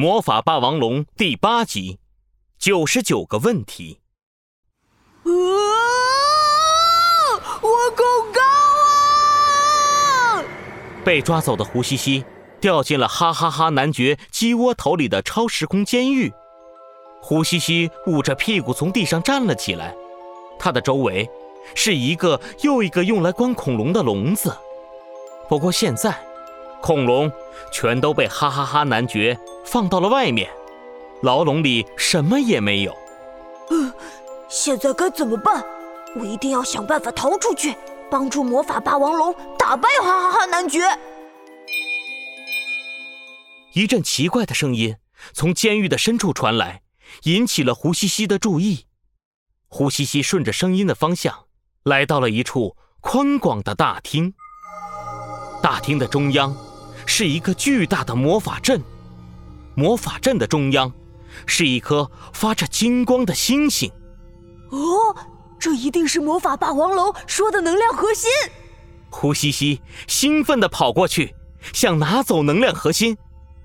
魔法霸王龙第八集，九十九个问题。啊！我恐高啊！被抓走的胡西西掉进了哈哈哈男爵鸡窝头里的超时空监狱。胡西西捂着屁股从地上站了起来，他的周围是一个又一个用来关恐龙的笼子。不过现在，恐龙全都被哈哈哈男爵。放到了外面，牢笼里什么也没有。嗯，现在该怎么办？我一定要想办法逃出去，帮助魔法霸王龙打败哈哈哈男爵。一阵奇怪的声音从监狱的深处传来，引起了胡西西的注意。胡西西顺着声音的方向，来到了一处宽广的大厅。大厅的中央是一个巨大的魔法阵。魔法阵的中央，是一颗发着金光的星星。哦，这一定是魔法霸王龙说的能量核心。胡西西兴奋地跑过去，想拿走能量核心。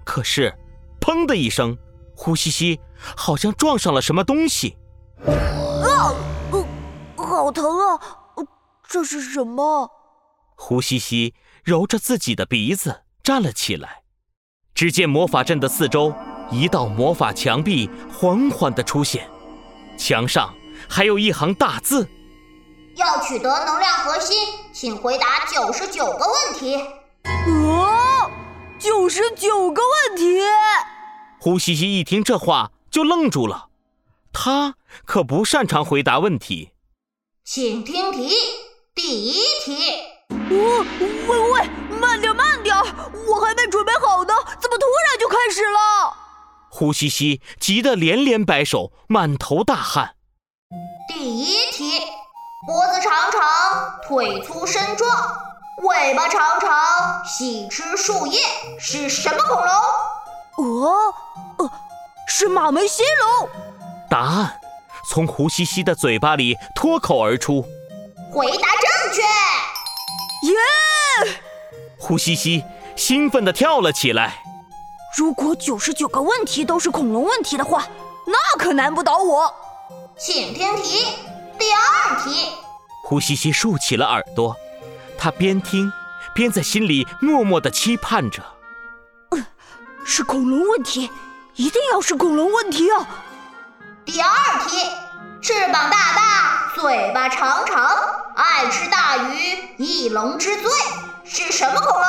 可是，砰的一声，胡西西好像撞上了什么东西。啊！呃，好疼啊！这是什么？胡西西揉着自己的鼻子站了起来。只见魔法阵的四周，一道魔法墙壁缓缓地出现，墙上还有一行大字：“要取得能量核心，请回答九十九个问题。”哦，九十九个问题！胡西西一听这话就愣住了，他可不擅长回答问题。请听题，第一题。哦，喂喂，慢点慢点，我还没准备好呢，怎么突然就开始了？胡西西急得连连摆手，满头大汗。第一题，脖子长长，腿粗身壮，尾巴长长，喜吃树叶，是什么恐龙？哦，呃，是马门溪龙。答案从胡西西的嘴巴里脱口而出。回答正确。耶！胡西西兴奋地跳了起来。如果九十九个问题都是恐龙问题的话，那可难不倒我。请听题，第二题。胡西西竖起了耳朵，他边听边在心里默默地期盼着。嗯，是恐龙问题，一定要是恐龙问题啊！第二题，翅膀大大，嘴巴长长。爱吃大鱼，翼龙之最是什么恐龙？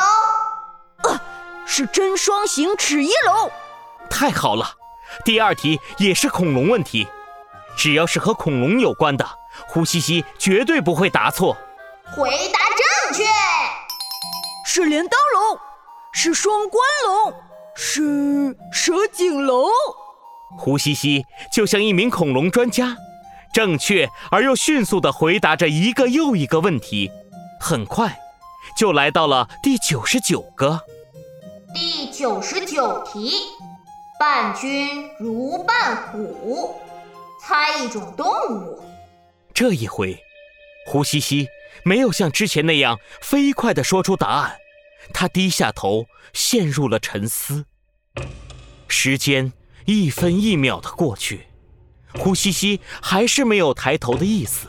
呃，是真双形齿翼龙。太好了，第二题也是恐龙问题，只要是和恐龙有关的，胡西西绝对不会答错。回答正确，是镰刀龙，是双关龙，是蛇颈龙。胡西西就像一名恐龙专家。正确而又迅速地回答着一个又一个问题，很快就来到了第九十九个。第九十九题：伴君如伴虎，猜一种动物。这一回，胡西西没有像之前那样飞快地说出答案，他低下头，陷入了沉思。时间一分一秒的过去。胡西西还是没有抬头的意思。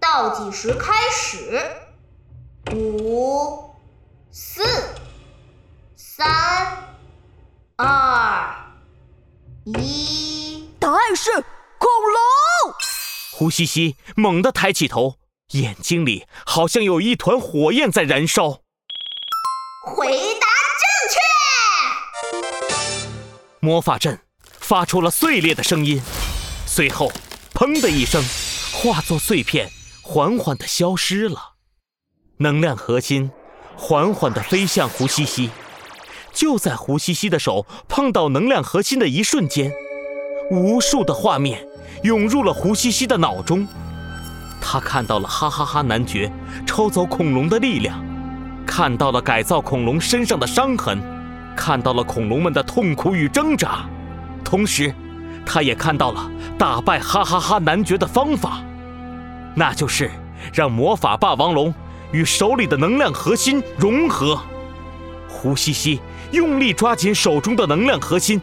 倒计时开始，五、四、三、二、一。答案是恐龙。胡西西猛地抬起头，眼睛里好像有一团火焰在燃烧。回答正确。魔法阵发出了碎裂的声音。随后，砰的一声，化作碎片，缓缓地消失了。能量核心缓缓地飞向胡西西。就在胡西西的手碰到能量核心的一瞬间，无数的画面涌入了胡西西的脑中。他看到了哈哈哈男爵抽走恐龙的力量，看到了改造恐龙身上的伤痕，看到了恐龙们的痛苦与挣扎，同时。他也看到了打败哈哈哈男爵的方法，那就是让魔法霸王龙与手里的能量核心融合。胡西西用力抓紧手中的能量核心，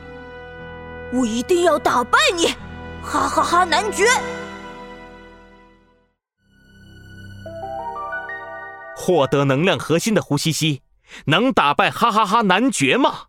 我一定要打败你，哈哈哈男爵！获得能量核心的胡西西，能打败哈哈哈男爵吗？